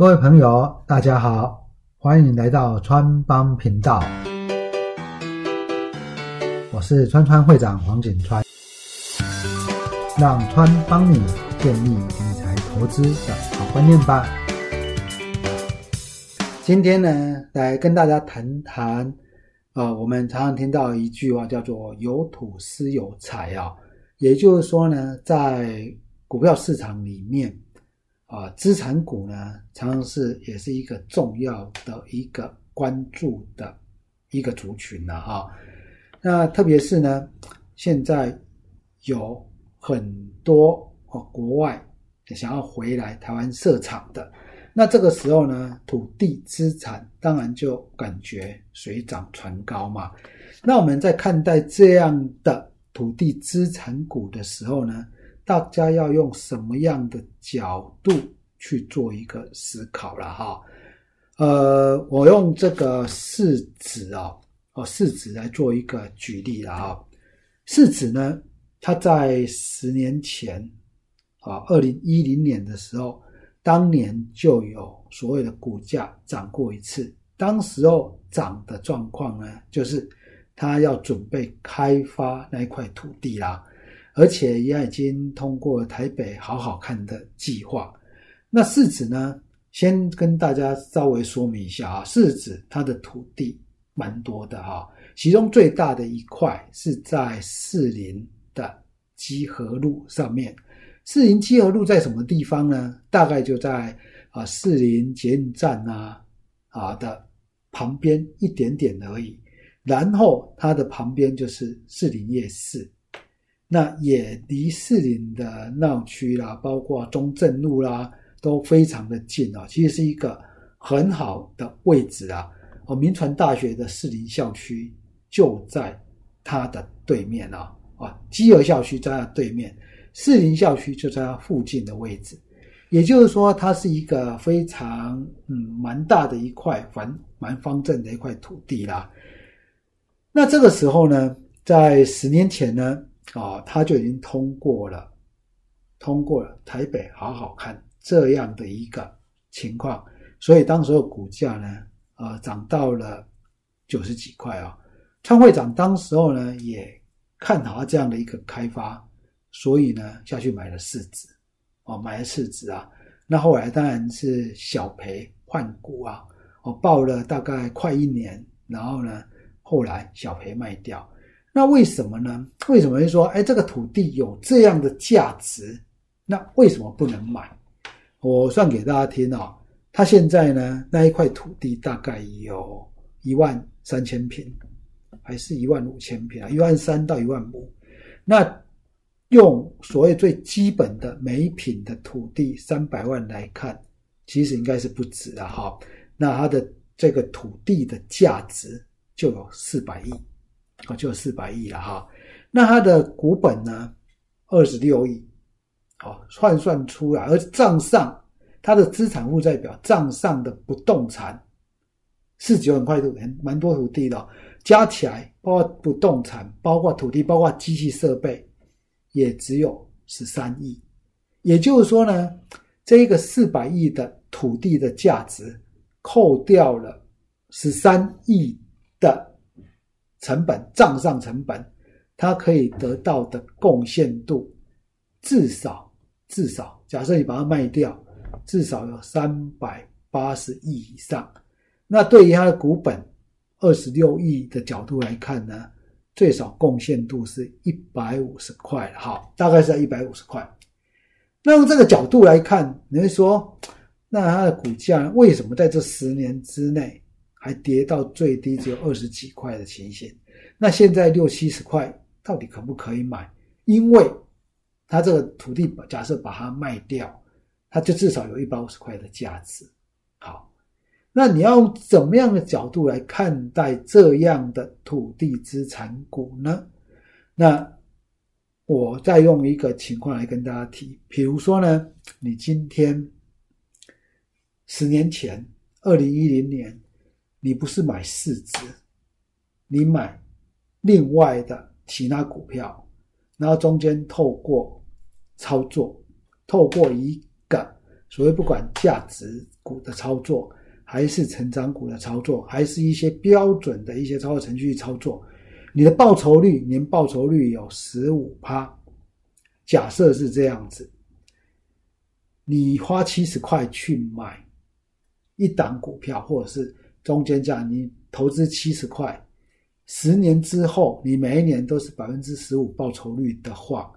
各位朋友，大家好，欢迎来到川帮频道，我是川川会长黄景川，让川帮你建立理财投资的好观念吧。今天呢，来跟大家谈谈，呃，我们常常听到一句话叫做“有土司有财”啊，也就是说呢，在股票市场里面。啊，资产股呢，常常是也是一个重要的一个关注的一个族群了啊。那特别是呢，现在有很多哦国外想要回来台湾设厂的，那这个时候呢，土地资产当然就感觉水涨船高嘛。那我们在看待这样的土地资产股的时候呢？大家要用什么样的角度去做一个思考了哈？呃，我用这个市值啊，哦市值来做一个举例了啊。市值呢，它在十年前啊，二零一零年的时候，当年就有所谓的股价涨过一次。当时候涨的状况呢，就是它要准备开发那一块土地啦。而且也已经通过台北好好看的计划。那市子呢？先跟大家稍微说明一下啊，市子它的土地蛮多的哈，其中最大的一块是在士林的基河路上面。士林基河路在什么地方呢？大概就在啊士林捷运站啊啊的旁边一点点而已。然后它的旁边就是士林夜市。那也离士林的闹区啦，包括中正路啦，都非常的近啊。其实是一个很好的位置啊。哦，民传大学的士林校区就在它的对面啊。啊，基尔校区在它对面，士林校区就在它附近的位置。也就是说，它是一个非常嗯蛮大的一块蛮蛮方正的一块土地啦。那这个时候呢，在十年前呢。啊，他就已经通过了，通过了台北好好看这样的一个情况，所以当时候股价呢，呃，涨到了九十几块啊。川会长当时候呢也看好这样的一个开发，所以呢下去买了市值，哦，买了市值啊。那后来当然是小赔换股啊，我报了大概快一年，然后呢后来小赔卖掉。那为什么呢？为什么会说，哎，这个土地有这样的价值？那为什么不能买？我算给大家听啊，他现在呢，那一块土地大概有一万三千平，还是一万五千平啊？一万三到一万五。那用所谓最基本的每一品的土地三百万来看，其实应该是不止的哈。那它的这个土地的价值就有四百亿。哦，就四百亿了哈，那它的股本呢，二十六亿，哦，换算出来，而账上它的资产负债表账上的不动产四九很块土，蛮多土地的，加起来包括不动产、包括土地、包括机器设备，也只有十三亿。也就是说呢，这一个四百亿的土地的价值，扣掉了十三亿的。成本账上成本，它可以得到的贡献度，至少至少，假设你把它卖掉，至少有三百八十亿以上。那对于它的股本二十六亿的角度来看呢，最少贡献度是一百五十块，好，大概是在一百五十块。那用这个角度来看，你会说，那它的股价为什么在这十年之内？还跌到最低只有二十几块的情形，那现在六七十块到底可不可以买？因为他这个土地假设把它卖掉，他就至少有一百五十块的价值。好，那你要怎么样的角度来看待这样的土地资产股呢？那我再用一个情况来跟大家提，比如说呢，你今天十年前，二零一零年。你不是买市值，你买另外的其他股票，然后中间透过操作，透过一个所谓不管价值股的操作，还是成长股的操作，还是一些标准的一些操作程序操作，你的报酬率年报酬率有十五趴，假设是这样子，你花七十块去买一档股票，或者是中间价，你投资七十块，十年之后你每一年都是百分之十五报酬率的话，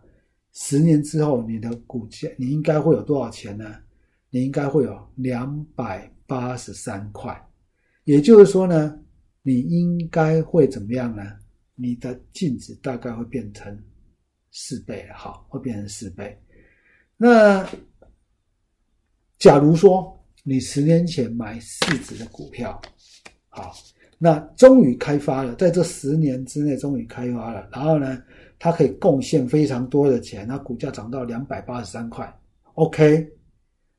十年之后你的股价你应该会有多少钱呢？你应该会有两百八十三块，也就是说呢，你应该会怎么样呢？你的净值大概会变成四倍，好，会变成四倍。那假如说你十年前买市值的股票，好，那终于开发了，在这十年之内终于开发了，然后呢，它可以贡献非常多的钱，那股价涨到两百八十三块，OK。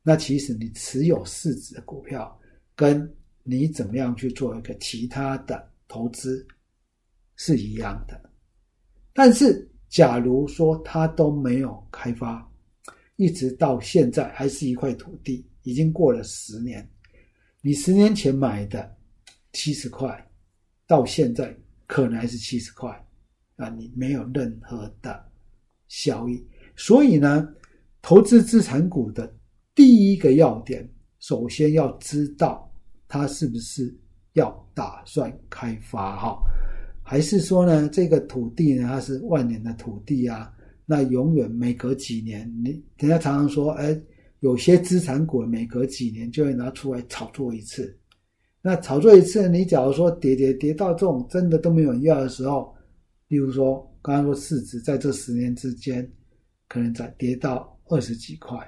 那其实你持有市值的股票，跟你怎么样去做一个其他的投资是一样的。但是，假如说它都没有开发，一直到现在还是一块土地，已经过了十年，你十年前买的七十块，到现在可能还是七十块，啊，你没有任何的效益。所以呢，投资资产股的。第一个要点，首先要知道它是不是要打算开发哈，还是说呢，这个土地呢它是万年的土地啊？那永远每隔几年，你人家常常说，哎，有些资产股每隔几年就会拿出来炒作一次。那炒作一次，你假如说跌跌跌到这种真的都没有人要的时候，例如说刚刚说市值在这十年之间，可能在跌到二十几块。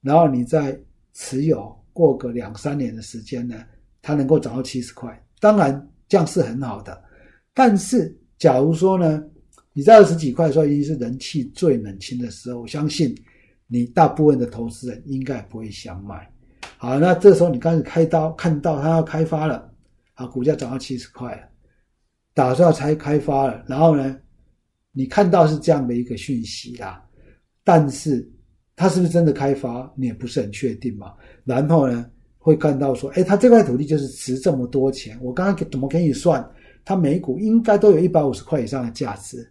然后你再持有过个两三年的时间呢，它能够涨到七十块，当然这样是很好的。但是假如说呢，你在二十几块的时候已经是人气最冷清的时候，我相信你大部分的投资人应该不会想买。好，那这时候你开始开刀，看到它要开发了，啊，股价涨到七十块了，打算要拆开发了，然后呢，你看到是这样的一个讯息啦，但是。它是不是真的开发，你也不是很确定嘛。然后呢，会看到说，哎，它这块土地就是值这么多钱。我刚刚怎么给你算？它每股应该都有一百五十块以上的价值。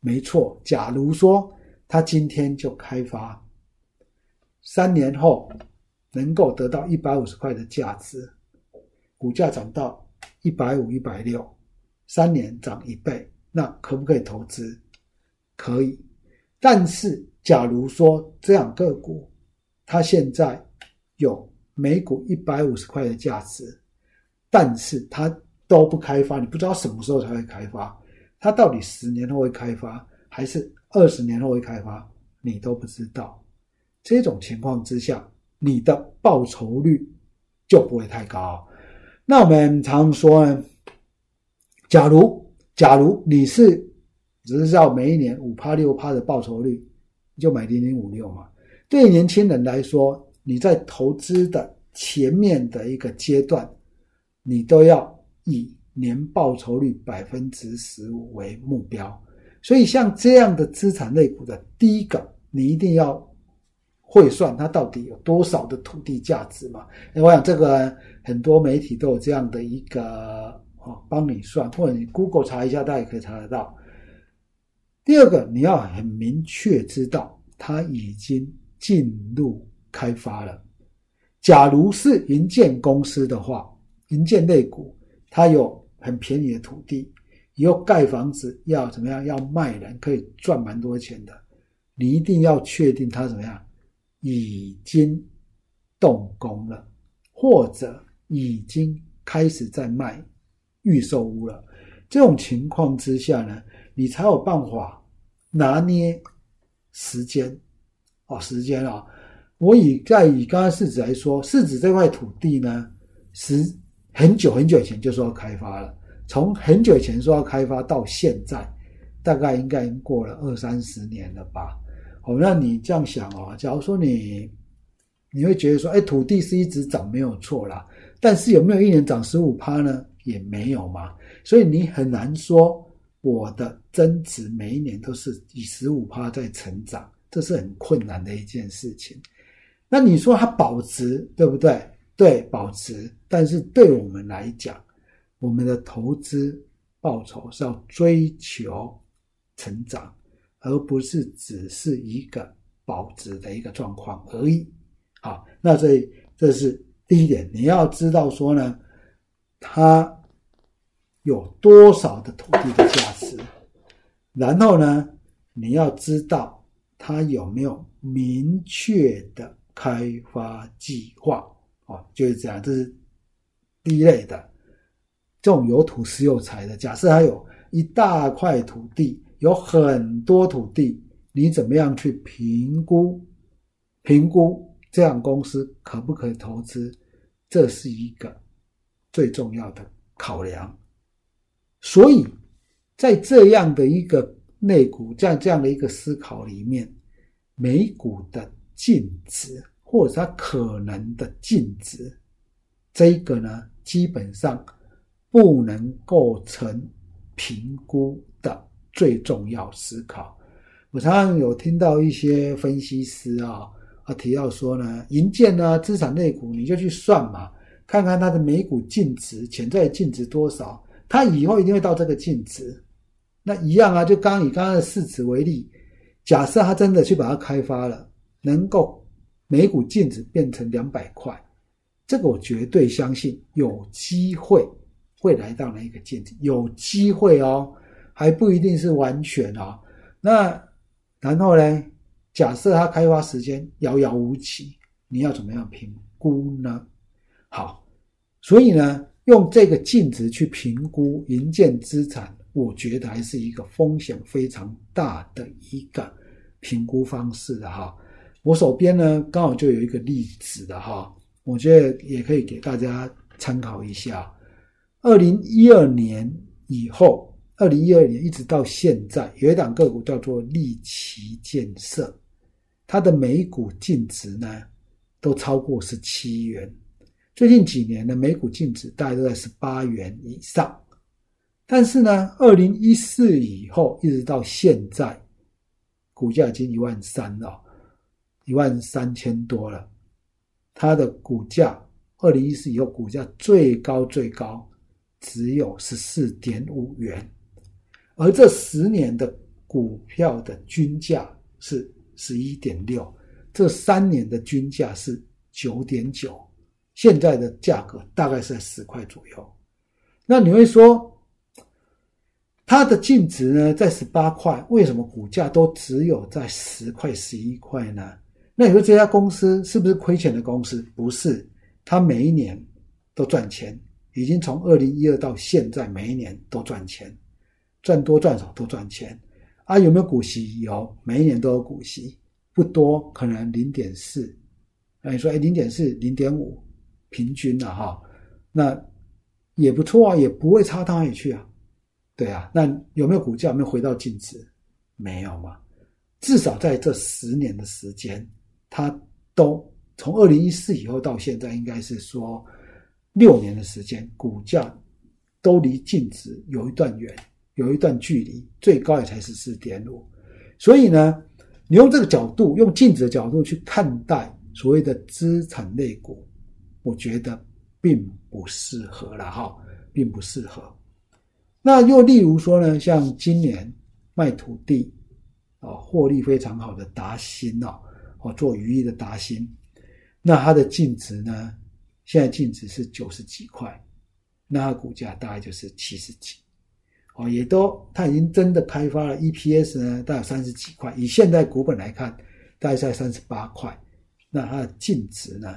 没错，假如说它今天就开发，三年后能够得到一百五十块的价值，股价涨到一百五、一百六，三年涨一倍，那可不可以投资？可以，但是。假如说这样个股，它现在有每股一百五十块的价值，但是它都不开发，你不知道什么时候才会开发，它到底十年后会开发，还是二十年后会开发，你都不知道。这种情况之下，你的报酬率就不会太高。那我们常说呢，假如假如你是只是要每一年五趴六趴的报酬率。你就买零零五六嘛。对年轻人来说，你在投资的前面的一个阶段，你都要以年报酬率百分之十五为目标。所以，像这样的资产类股的第一个，你一定要会算它到底有多少的土地价值嘛？我想这个很多媒体都有这样的一个哦，帮你算，或者你 Google 查一下，大家也可以查得到。第二个，你要很明确知道它已经进入开发了。假如是银建公司的话，银建类股，它有很便宜的土地，以后盖房子要怎么样？要卖人可以赚蛮多钱的。你一定要确定他怎么样，已经动工了，或者已经开始在卖预售屋了。这种情况之下呢，你才有办法。拿捏时间哦，时间啊！我以在以刚刚市值来说，市值这块土地呢，是很久很久以前就说开发了。从很久以前说要开发到现在，大概应该已经过了二三十年了吧？哦，那你这样想哦，假如说你你会觉得说，哎，土地是一直涨没有错啦，但是有没有一年涨十五趴呢？也没有嘛，所以你很难说。我的增值每一年都是以十五趴在成长，这是很困难的一件事情。那你说它保值，对不对？对，保值。但是对我们来讲，我们的投资报酬是要追求成长，而不是只是一个保值的一个状况而已。好，那这这是第一点，你要知道说呢，它有多少的土地的价值，然后呢，你要知道它有没有明确的。开发计划哦，就是这样，这是第一类的这种有土石有财的。假设它有一大块土地，有很多土地，你怎么样去评估？评估这样公司可不可以投资？这是一个最重要的考量。所以在这样的一个内股这样这样的一个思考里面，美股的。净值或者它可能的净值，这个呢，基本上不能构成评估的最重要思考。我常常有听到一些分析师啊啊提到说呢，银建呢资产类股，你就去算嘛，看看它的每股净值、潜在净值多少，它以后一定会到这个净值。那一样啊，就刚以刚刚的市值为例，假设他真的去把它开发了。能够每股净值变成两百块，这个我绝对相信有机会会来到那一个净值，有机会哦，还不一定是完全哦。那然后呢？假设它开发时间遥遥无期，你要怎么样评估呢？好，所以呢，用这个净值去评估银建资产，我觉得还是一个风险非常大的一个评估方式的哈。我手边呢，刚好就有一个例子的哈，我觉得也可以给大家参考一下。二零一二年以后，二零一二年一直到现在，有一档个股叫做利奇建设，它的每股净值呢都超过十七元。最近几年的每股净值大概都在十八元以上，但是呢，二零一四以后一直到现在，股价已经一万三了。一万三千多了，它的股价二零一四以后股价最高最高只有十四点五元，而这十年的股票的均价是十一点六，这三年的均价是九点九，现在的价格大概是在十块左右。那你会说，它的净值呢在十八块，为什么股价都只有在十块、十一块呢？那你说这家公司是不是亏钱的公司？不是，它每一年都赚钱，已经从二零一二到现在，每一年都赚钱，赚多赚少都赚钱。啊，有没有股息？有，每一年都有股息，不多，可能零点四。那你说，哎，零点四、零点五，平均了哈，那也不错啊，也不会差到哪里去啊。对啊，那有没有股价？有没有回到净值？没有嘛，至少在这十年的时间。它都从二零一四以后到现在，应该是说六年的时间，股价都离净值有一段远，有一段距离，最高也才十四点五。所以呢，你用这个角度，用净值的角度去看待所谓的资产类股，我觉得并不适合了哈，并不适合。那又例如说呢，像今年卖土地啊，获利非常好的达新哦。哦，做鱼翼的达新，那它的净值呢？现在净值是九十几块，那它股价大概就是七十几。哦，也都它已经真的开发了 EPS 呢，大概三十几块。以现在股本来看，大概在三十八块。那它的净值呢？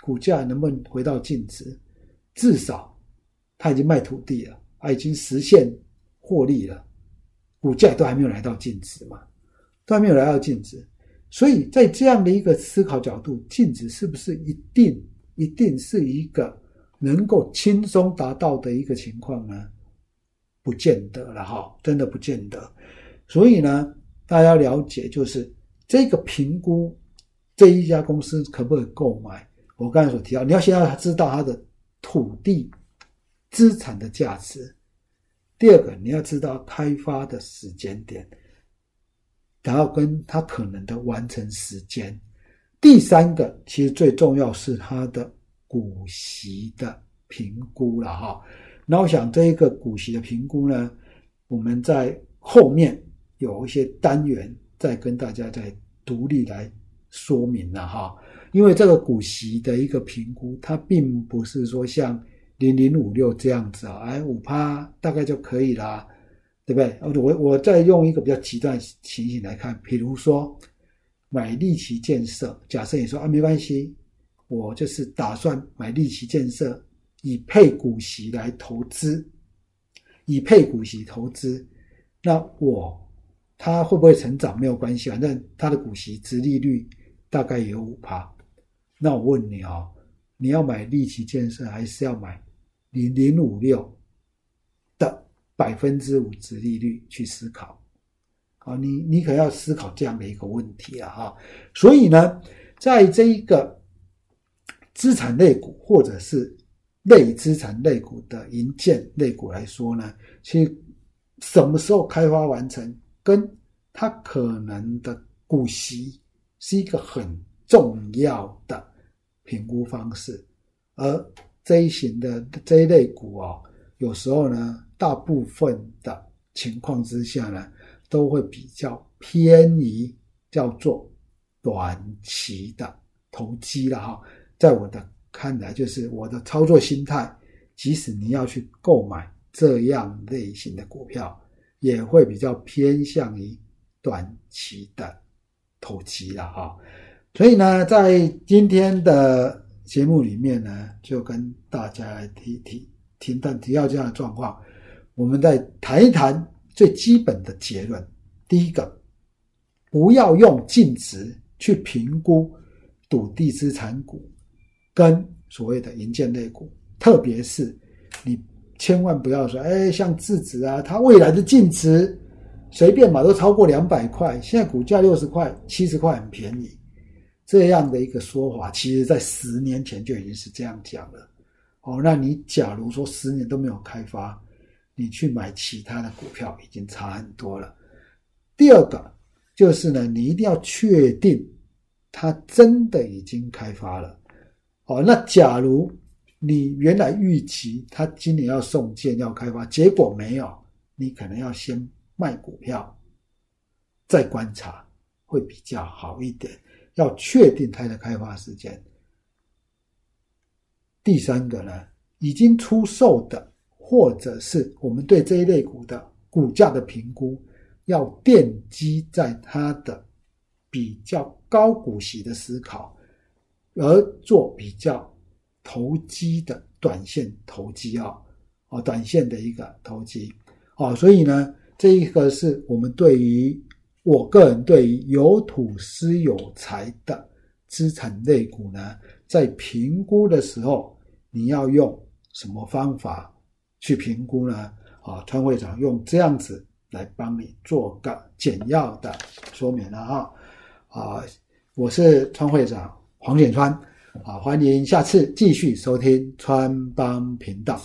股价能不能回到净值？至少它已经卖土地了，它已经实现获利了，股价都还没有来到净值嘛？都还没有来到净值。所以在这样的一个思考角度，净值是不是一定一定是一个能够轻松达到的一个情况呢？不见得了哈，真的不见得。所以呢，大家了解就是这个评估这一家公司可不可以购买？我刚才所提到，你要先要知道它的土地资产的价值。第二个，你要知道开发的时间点。然后跟他可能的完成时间，第三个其实最重要是它的股息的评估了哈。那我想这一个股息的评估呢，我们在后面有一些单元再跟大家再独立来说明了哈。因为这个股息的一个评估，它并不是说像零零五六这样子啊，哎五趴大概就可以啦，对不对？我我再用一个比较极端情形来看，比如说买利奇建设，假设你说啊没关系，我就是打算买利奇建设以配股息来投资，以配股息投资，那我它会不会成长没有关系，反正它的股息值利率大概有五趴。那我问你啊，你要买利奇建设，还是要买零零五六的百分之五值利率去思考？啊，你你可要思考这样的一个问题啊！哈，所以呢，在这一个资产类股或者是类资产类股的银建类股来说呢，其实什么时候开发完成，跟它可能的股息是一个很重要的。评估方式，而这一型的这一类股啊，有时候呢，大部分的情况之下呢，都会比较偏离叫做短期的投机了哈。在我的看来，就是我的操作心态，即使你要去购买这样类型的股票，也会比较偏向于短期的投机了哈。所以呢，在今天的节目里面呢，就跟大家提提提到提到这样的状况，我们再谈一谈最基本的结论。第一个，不要用净值去评估土地资产股跟所谓的银建类股，特别是你千万不要说，哎，像智子啊，它未来的净值随便买都超过两百块，现在股价六十块、七十块很便宜。这样的一个说法，其实在十年前就已经是这样讲了。哦，那你假如说十年都没有开发，你去买其他的股票已经差很多了。第二个就是呢，你一定要确定它真的已经开发了。哦，那假如你原来预期它今年要送件要开发，结果没有，你可能要先卖股票，再观察会比较好一点。要确定它的开发时间。第三个呢，已经出售的，或者是我们对这一类股的股价的评估，要奠基在它的比较高股息的思考，而做比较投机的短线投机啊，哦，短线的一个投机哦，所以呢，这一个是我们对于。我个人对于有土私有财的资产类股呢，在评估的时候，你要用什么方法去评估呢？啊，川会长用这样子来帮你做个简要的说明了啊。啊，我是川会长黄显川，啊，欢迎下次继续收听川帮频道。